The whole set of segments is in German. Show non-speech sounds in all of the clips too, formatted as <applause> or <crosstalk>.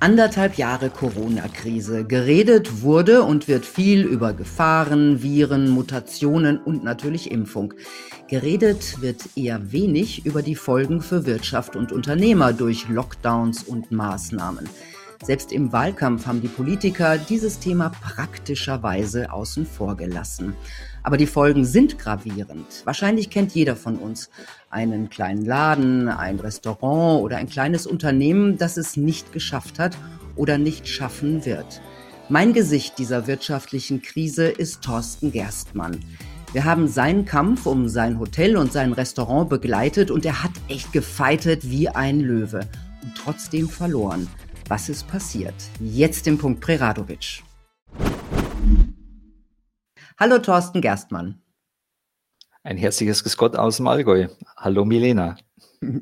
Anderthalb Jahre Corona-Krise. Geredet wurde und wird viel über Gefahren, Viren, Mutationen und natürlich Impfung. Geredet wird eher wenig über die Folgen für Wirtschaft und Unternehmer durch Lockdowns und Maßnahmen. Selbst im Wahlkampf haben die Politiker dieses Thema praktischerweise außen vor gelassen. Aber die Folgen sind gravierend. Wahrscheinlich kennt jeder von uns einen kleinen Laden, ein Restaurant oder ein kleines Unternehmen, das es nicht geschafft hat oder nicht schaffen wird. Mein Gesicht dieser wirtschaftlichen Krise ist Thorsten Gerstmann. Wir haben seinen Kampf um sein Hotel und sein Restaurant begleitet und er hat echt gefeitet wie ein Löwe und trotzdem verloren. Was ist passiert? Jetzt im Punkt Preradovic. Hallo Thorsten Gerstmann. Ein herzliches Grüß Gott aus dem Allgäu. Hallo Milena. <laughs>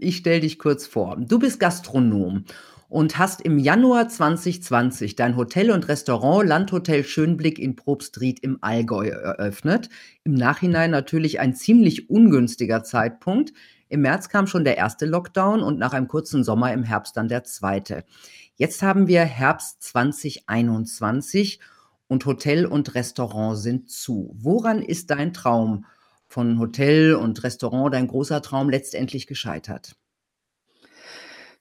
Ich stelle dich kurz vor. Du bist Gastronom und hast im Januar 2020 dein Hotel und Restaurant Landhotel Schönblick in Probstried im Allgäu eröffnet. Im Nachhinein natürlich ein ziemlich ungünstiger Zeitpunkt. Im März kam schon der erste Lockdown und nach einem kurzen Sommer im Herbst dann der zweite. Jetzt haben wir Herbst 2021 und Hotel und Restaurant sind zu. Woran ist dein Traum von Hotel und Restaurant, dein großer Traum, letztendlich gescheitert?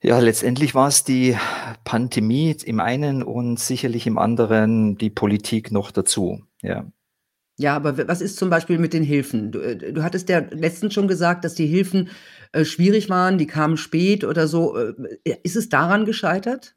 Ja, letztendlich war es die Pandemie im einen und sicherlich im anderen die Politik noch dazu. Ja. Ja, aber was ist zum Beispiel mit den Hilfen? Du, äh, du hattest ja letztens schon gesagt, dass die Hilfen äh, schwierig waren, die kamen spät oder so. Äh, ist es daran gescheitert?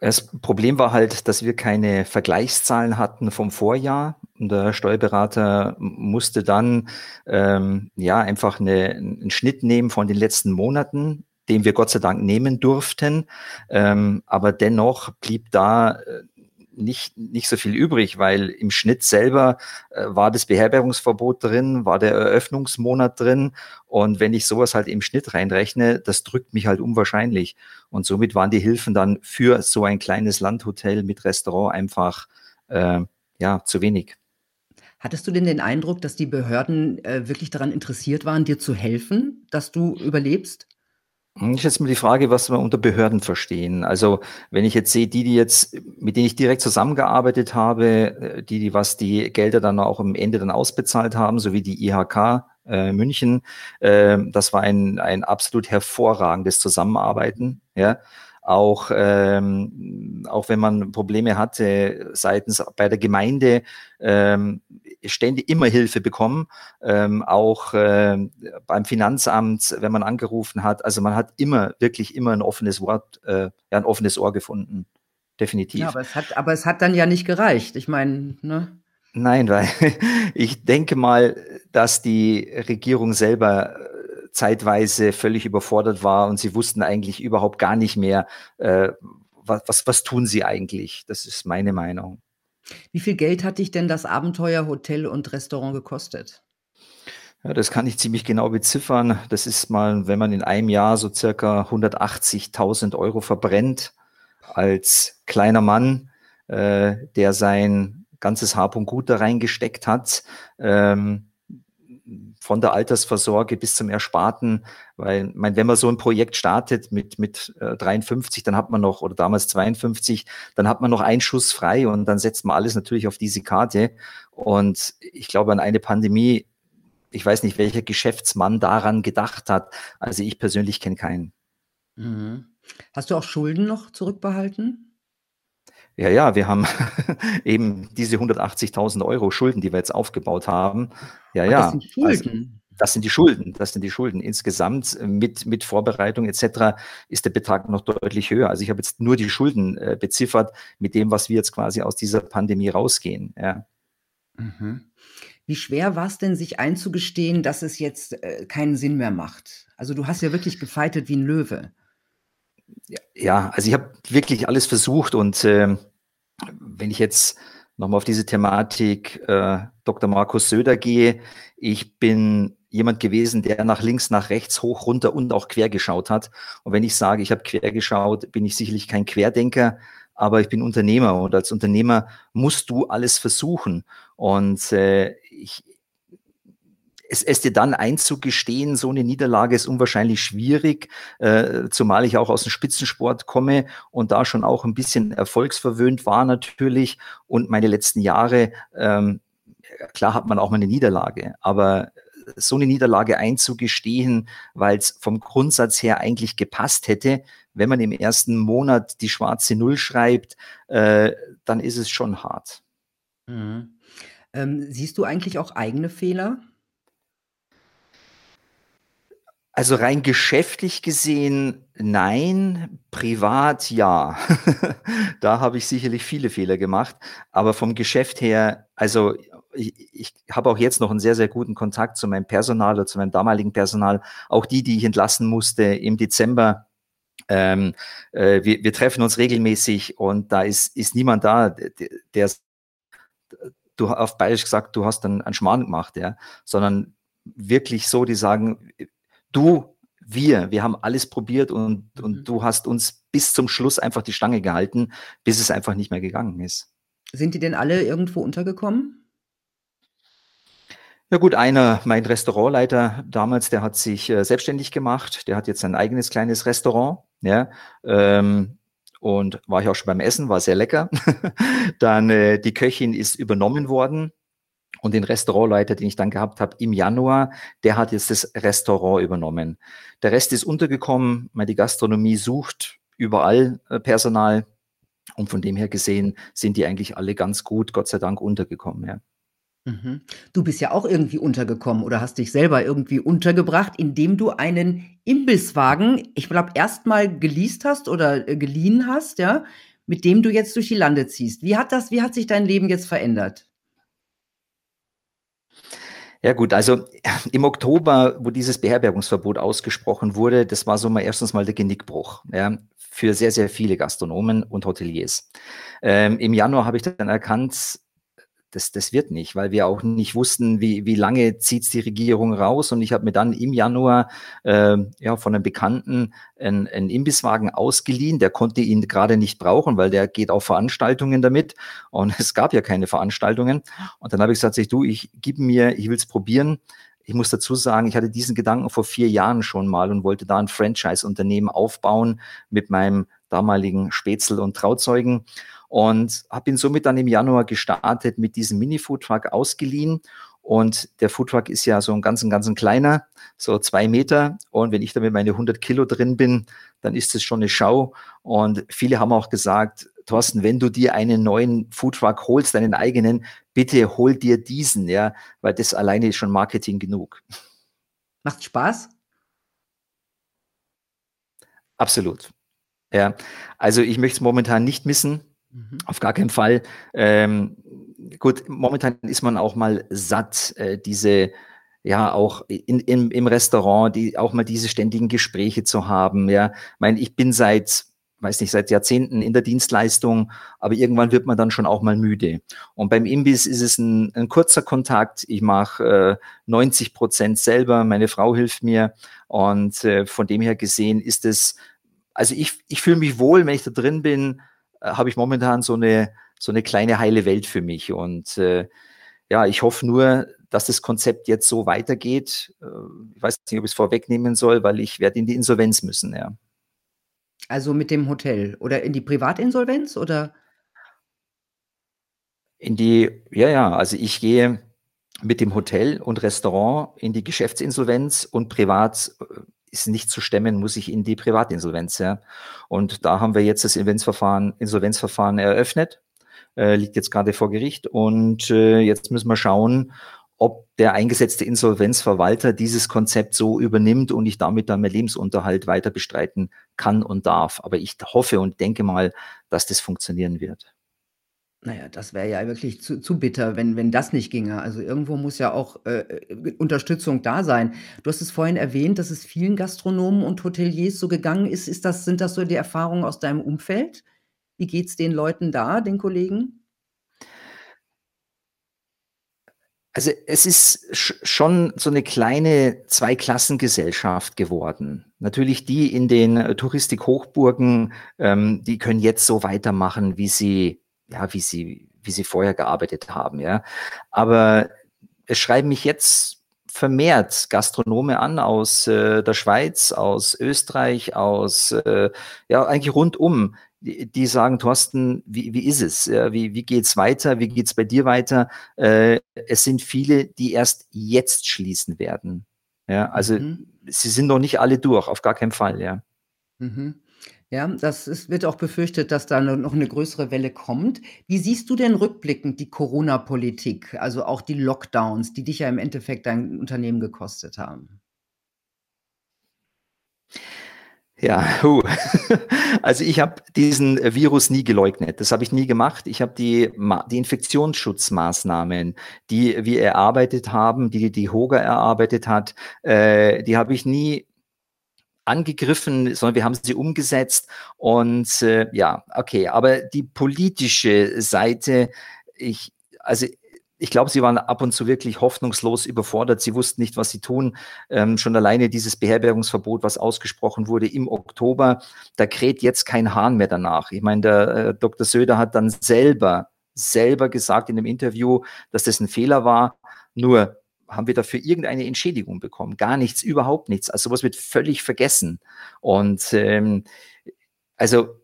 Das Problem war halt, dass wir keine Vergleichszahlen hatten vom Vorjahr. Und der Steuerberater musste dann ähm, ja einfach eine, einen Schnitt nehmen von den letzten Monaten, den wir Gott sei Dank nehmen durften. Ähm, aber dennoch blieb da äh, nicht, nicht so viel übrig, weil im Schnitt selber äh, war das Beherbergungsverbot drin, war der Eröffnungsmonat drin. Und wenn ich sowas halt im Schnitt reinrechne, das drückt mich halt unwahrscheinlich. Und somit waren die Hilfen dann für so ein kleines Landhotel mit Restaurant einfach äh, ja zu wenig. Hattest du denn den Eindruck, dass die Behörden äh, wirklich daran interessiert waren, dir zu helfen, dass du überlebst? Hm, ich jetzt mal die Frage, was wir unter Behörden verstehen. Also wenn ich jetzt sehe, die, die jetzt, mit denen ich direkt zusammengearbeitet habe, äh, die, die was die Gelder dann auch am Ende dann ausbezahlt haben, sowie die IHK äh, München, äh, das war ein, ein absolut hervorragendes Zusammenarbeiten. Ja, auch, ähm, auch wenn man Probleme hatte seitens bei der Gemeinde, ähm, ständig immer Hilfe bekommen, ähm, auch äh, beim Finanzamt, wenn man angerufen hat. Also man hat immer, wirklich immer ein offenes Wort, äh, ein offenes Ohr gefunden. Definitiv. Ja, aber es hat, aber es hat dann ja nicht gereicht. Ich meine, ne? Nein, weil <laughs> ich denke mal, dass die Regierung selber zeitweise völlig überfordert war und sie wussten eigentlich überhaupt gar nicht mehr, äh, was, was, was tun sie eigentlich. Das ist meine Meinung. Wie viel Geld hat dich denn das Abenteuer Hotel und Restaurant gekostet? Ja, das kann ich ziemlich genau beziffern. Das ist mal, wenn man in einem Jahr so circa 180.000 Euro verbrennt als kleiner Mann, äh, der sein ganzes Hab und Gut da reingesteckt hat. Ähm, von der Altersvorsorge bis zum Ersparten, weil mein, wenn man so ein Projekt startet mit, mit äh, 53, dann hat man noch, oder damals 52, dann hat man noch einen Schuss frei und dann setzt man alles natürlich auf diese Karte. Und ich glaube, an eine Pandemie, ich weiß nicht, welcher Geschäftsmann daran gedacht hat. Also ich persönlich kenne keinen. Mhm. Hast du auch Schulden noch zurückbehalten? Ja, ja, wir haben <laughs> eben diese 180.000 Euro Schulden, die wir jetzt aufgebaut haben. Ja, ja. Das sind also Schulden. Also, das sind die Schulden, das sind die Schulden. Insgesamt mit, mit Vorbereitung etc. ist der Betrag noch deutlich höher. Also ich habe jetzt nur die Schulden äh, beziffert mit dem, was wir jetzt quasi aus dieser Pandemie rausgehen. Ja. Mhm. Wie schwer war es denn, sich einzugestehen, dass es jetzt äh, keinen Sinn mehr macht? Also du hast ja wirklich gefeitet wie ein Löwe. Ja, also ich habe wirklich alles versucht und äh, wenn ich jetzt nochmal auf diese Thematik äh, Dr. Markus Söder gehe, ich bin jemand gewesen, der nach links, nach rechts, hoch, runter und auch quer geschaut hat. Und wenn ich sage, ich habe quer geschaut, bin ich sicherlich kein Querdenker, aber ich bin Unternehmer und als Unternehmer musst du alles versuchen. Und äh, ich, es, es dir dann einzugestehen, so eine Niederlage ist unwahrscheinlich schwierig, äh, zumal ich auch aus dem Spitzensport komme und da schon auch ein bisschen erfolgsverwöhnt war natürlich und meine letzten Jahre, ähm, klar hat man auch mal eine Niederlage, aber so eine Niederlage einzugestehen, weil es vom Grundsatz her eigentlich gepasst hätte, wenn man im ersten Monat die schwarze Null schreibt, äh, dann ist es schon hart. Mhm. Ähm, siehst du eigentlich auch eigene Fehler? Also rein geschäftlich gesehen nein, privat ja. <laughs> da habe ich sicherlich viele Fehler gemacht, aber vom Geschäft her, also ich, ich habe auch jetzt noch einen sehr, sehr guten Kontakt zu meinem Personal oder zu meinem damaligen Personal, auch die, die ich entlassen musste im Dezember. Ähm, äh, wir, wir treffen uns regelmäßig und da ist, ist niemand da, der, der du auf Bayerisch gesagt, du hast einen, einen Schmarrn gemacht, ja, sondern wirklich so, die sagen, du, wir, wir haben alles probiert und, mhm. und du hast uns bis zum Schluss einfach die Stange gehalten, bis es einfach nicht mehr gegangen ist. Sind die denn alle irgendwo untergekommen? Ja gut, einer, mein Restaurantleiter damals, der hat sich äh, selbstständig gemacht, der hat jetzt ein eigenes kleines Restaurant, ja, ähm, und war ich auch schon beim Essen, war sehr lecker. <laughs> dann äh, die Köchin ist übernommen worden und den Restaurantleiter, den ich dann gehabt habe im Januar, der hat jetzt das Restaurant übernommen. Der Rest ist untergekommen, weil die Gastronomie sucht überall äh, Personal. Und von dem her gesehen sind die eigentlich alle ganz gut, Gott sei Dank, untergekommen. Ja. Mhm. Du bist ja auch irgendwie untergekommen oder hast dich selber irgendwie untergebracht, indem du einen Imbisswagen, ich glaube, erstmal geleast hast oder äh, geliehen hast, ja, mit dem du jetzt durch die Lande ziehst. Wie hat das, wie hat sich dein Leben jetzt verändert? Ja gut, also im Oktober, wo dieses Beherbergungsverbot ausgesprochen wurde, das war so mal erstens mal der Genickbruch ja, für sehr, sehr viele Gastronomen und Hoteliers. Ähm, Im Januar habe ich dann erkannt, das, das wird nicht, weil wir auch nicht wussten, wie, wie lange zieht die Regierung raus. Und ich habe mir dann im Januar äh, ja, von einem Bekannten einen, einen Imbisswagen ausgeliehen. Der konnte ihn gerade nicht brauchen, weil der geht auf Veranstaltungen damit. Und <laughs> es gab ja keine Veranstaltungen. Und dann habe ich gesagt, du, ich gib mir, ich will es probieren. Ich muss dazu sagen, ich hatte diesen Gedanken vor vier Jahren schon mal und wollte da ein Franchise-Unternehmen aufbauen mit meinem damaligen Spätzle und Trauzeugen und habe ihn somit dann im Januar gestartet mit diesem Mini-Foodtruck ausgeliehen. Und der Foodtruck ist ja so ein ganz, ganz kleiner, so zwei Meter. Und wenn ich da mit meine 100 Kilo drin bin, dann ist es schon eine Schau. Und viele haben auch gesagt, Thorsten, wenn du dir einen neuen Foodtruck holst, deinen eigenen, bitte hol dir diesen, ja, weil das alleine ist schon Marketing genug. Macht Spaß? Absolut. Ja, also ich möchte es momentan nicht missen. Mhm. Auf gar keinen Fall. Ähm, gut, momentan ist man auch mal satt, äh, diese ja auch in, in, im Restaurant, die auch mal diese ständigen Gespräche zu haben. Ja, ich meine, ich bin seit weiß nicht, seit Jahrzehnten in der Dienstleistung, aber irgendwann wird man dann schon auch mal müde. Und beim Imbiss ist es ein, ein kurzer Kontakt. Ich mache äh, 90 Prozent selber, meine Frau hilft mir und äh, von dem her gesehen ist es, also ich, ich fühle mich wohl, wenn ich da drin bin, habe ich momentan so eine, so eine kleine heile Welt für mich. Und äh, ja, ich hoffe nur, dass das Konzept jetzt so weitergeht. Äh, ich weiß nicht, ob ich es vorwegnehmen soll, weil ich werde in die Insolvenz müssen, ja. Also mit dem Hotel oder in die Privatinsolvenz oder? In die, ja, ja, also ich gehe mit dem Hotel und Restaurant in die Geschäftsinsolvenz und privat äh, ist nicht zu stemmen, muss ich in die Privatinsolvenz. Ja. Und da haben wir jetzt das Insolvenzverfahren, Insolvenzverfahren eröffnet, äh, liegt jetzt gerade vor Gericht. Und äh, jetzt müssen wir schauen, ob der eingesetzte Insolvenzverwalter dieses Konzept so übernimmt und ich damit dann meinen Lebensunterhalt weiter bestreiten kann und darf. Aber ich hoffe und denke mal, dass das funktionieren wird. Naja, das wäre ja wirklich zu zu bitter, wenn wenn das nicht ginge. Also, irgendwo muss ja auch, äh, äh, Unterstützung da sein. Du hast es vorhin erwähnt, dass es vielen Gastronomen und Hoteliers so gegangen ist. Ist das sind das so die Erfahrungen aus deinem Umfeld? Wie geht's den Leuten da, den Kollegen? Also, es ist schon so eine kleine Zweiklassengesellschaft geworden. Natürlich die in den Touristik-Hochburgen, ähm, die können jetzt so weitermachen, wie sie ja, wie sie, wie sie vorher gearbeitet haben, ja. Aber es schreiben mich jetzt vermehrt Gastronome an aus äh, der Schweiz, aus Österreich, aus äh, ja eigentlich rundum, die, die sagen, Thorsten, wie, wie ist es? Wie, wie geht's weiter? Wie geht's bei dir weiter? Äh, es sind viele, die erst jetzt schließen werden. Ja, also mhm. sie sind noch nicht alle durch, auf gar keinen Fall, ja. Mhm. Ja, das ist, wird auch befürchtet, dass da noch eine größere Welle kommt. Wie siehst du denn rückblickend die Corona-Politik, also auch die Lockdowns, die dich ja im Endeffekt dein Unternehmen gekostet haben? Ja, huh. <laughs> also ich habe diesen Virus nie geleugnet. Das habe ich nie gemacht. Ich habe die, die Infektionsschutzmaßnahmen, die wir erarbeitet haben, die die Hoga erarbeitet hat, äh, die habe ich nie angegriffen, sondern wir haben sie umgesetzt. Und äh, ja, okay, aber die politische Seite, ich, also ich glaube, sie waren ab und zu wirklich hoffnungslos überfordert. Sie wussten nicht, was sie tun. Ähm, schon alleine dieses Beherbergungsverbot, was ausgesprochen wurde im Oktober, da kräht jetzt kein Hahn mehr danach. Ich meine, der äh, Dr. Söder hat dann selber, selber gesagt in einem Interview, dass das ein Fehler war. Nur haben wir dafür irgendeine Entschädigung bekommen? Gar nichts, überhaupt nichts. Also sowas wird völlig vergessen. Und ähm, also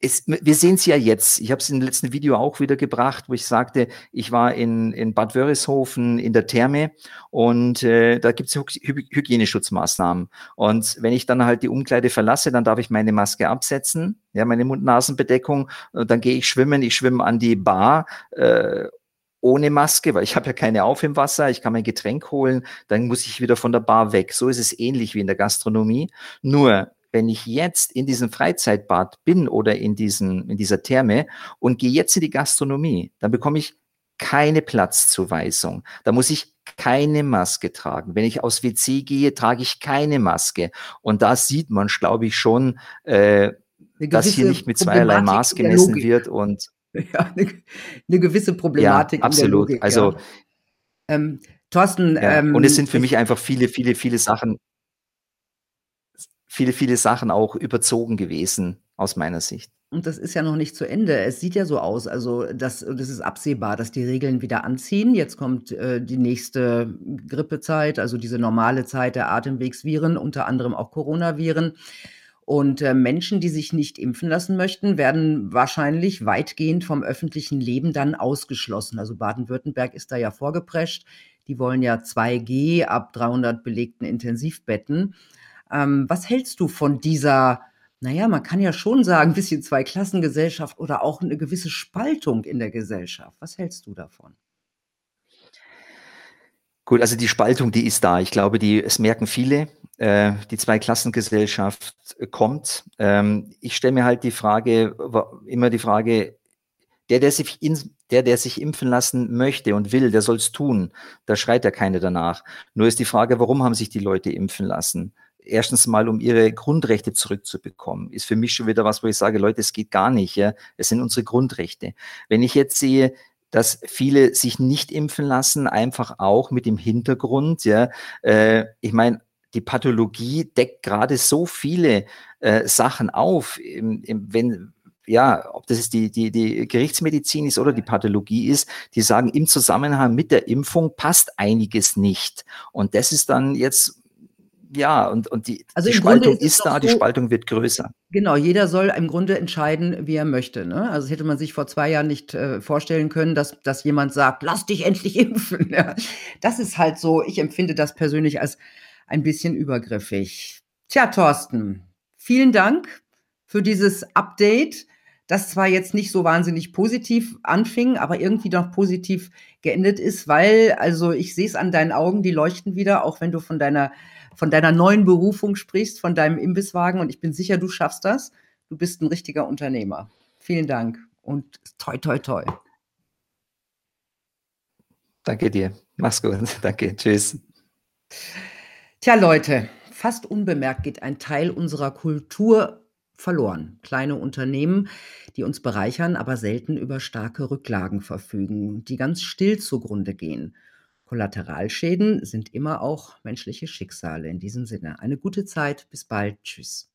es, wir sehen es ja jetzt. Ich habe es im letzten Video auch wieder gebracht, wo ich sagte, ich war in, in Bad Wörishofen in der Therme und äh, da gibt es Hy Hygieneschutzmaßnahmen. Und wenn ich dann halt die Umkleide verlasse, dann darf ich meine Maske absetzen, ja, meine Mund-Nasen-Bedeckung. Dann gehe ich schwimmen, ich schwimme an die Bar äh, ohne Maske, weil ich habe ja keine auf im Wasser, ich kann mein Getränk holen, dann muss ich wieder von der Bar weg. So ist es ähnlich wie in der Gastronomie. Nur wenn ich jetzt in diesem Freizeitbad bin oder in, diesen, in dieser Therme und gehe jetzt in die Gastronomie, dann bekomme ich keine Platzzuweisung. Da muss ich keine Maske tragen. Wenn ich aus WC gehe, trage ich keine Maske. Und da sieht man, glaube ich, schon, äh, dass hier nicht mit zweierlei Maß gemessen wird und <laughs> Ja, eine, eine gewisse Problematik ja, absolut. Logik, also, ja. Ähm, Thorsten, ja. ähm, und es sind für mich einfach viele, viele, viele Sachen, viele, viele Sachen auch überzogen gewesen aus meiner Sicht. Und das ist ja noch nicht zu Ende. Es sieht ja so aus, also das, das ist absehbar, dass die Regeln wieder anziehen. Jetzt kommt äh, die nächste Grippezeit, also diese normale Zeit der Atemwegsviren, unter anderem auch Coronaviren. Und äh, Menschen, die sich nicht impfen lassen möchten, werden wahrscheinlich weitgehend vom öffentlichen Leben dann ausgeschlossen. Also Baden-Württemberg ist da ja vorgeprescht. Die wollen ja 2G ab 300 belegten Intensivbetten. Ähm, was hältst du von dieser, naja, man kann ja schon sagen, ein bisschen Zweiklassengesellschaft oder auch eine gewisse Spaltung in der Gesellschaft? Was hältst du davon? Gut, also die Spaltung, die ist da. Ich glaube, die, es merken viele, äh, die Zweiklassengesellschaft kommt. Ähm, ich stelle mir halt die Frage, immer die Frage, der, der sich, in, der, der sich impfen lassen möchte und will, der soll es tun. Da schreit ja keiner danach. Nur ist die Frage, warum haben sich die Leute impfen lassen? Erstens mal, um ihre Grundrechte zurückzubekommen. Ist für mich schon wieder was, wo ich sage, Leute, es geht gar nicht. Ja? Es sind unsere Grundrechte. Wenn ich jetzt sehe, dass viele sich nicht impfen lassen, einfach auch mit dem Hintergrund, ja, äh, ich meine, die Pathologie deckt gerade so viele äh, Sachen auf, im, im, wenn ja, ob das die, die, die Gerichtsmedizin ist oder die Pathologie ist, die sagen, im Zusammenhang mit der Impfung passt einiges nicht. Und das ist dann jetzt ja, und, und die, also die Spaltung ist, ist da, so, die Spaltung wird größer. Genau, jeder soll im Grunde entscheiden, wie er möchte. Ne? Also hätte man sich vor zwei Jahren nicht äh, vorstellen können, dass, dass jemand sagt, lass dich endlich <laughs> impfen. Ja. Das ist halt so, ich empfinde das persönlich als ein bisschen übergriffig. Tja, Thorsten, vielen Dank für dieses Update, das zwar jetzt nicht so wahnsinnig positiv anfing, aber irgendwie doch positiv geendet ist, weil, also ich sehe es an deinen Augen, die leuchten wieder, auch wenn du von deiner von deiner neuen Berufung sprichst, von deinem Imbisswagen und ich bin sicher, du schaffst das. Du bist ein richtiger Unternehmer. Vielen Dank und toi, toi, toi. Danke dir. Mach's gut. <laughs> Danke. Tschüss. Tja, Leute, fast unbemerkt geht ein Teil unserer Kultur verloren. Kleine Unternehmen, die uns bereichern, aber selten über starke Rücklagen verfügen, die ganz still zugrunde gehen. Kollateralschäden sind immer auch menschliche Schicksale. In diesem Sinne, eine gute Zeit. Bis bald. Tschüss.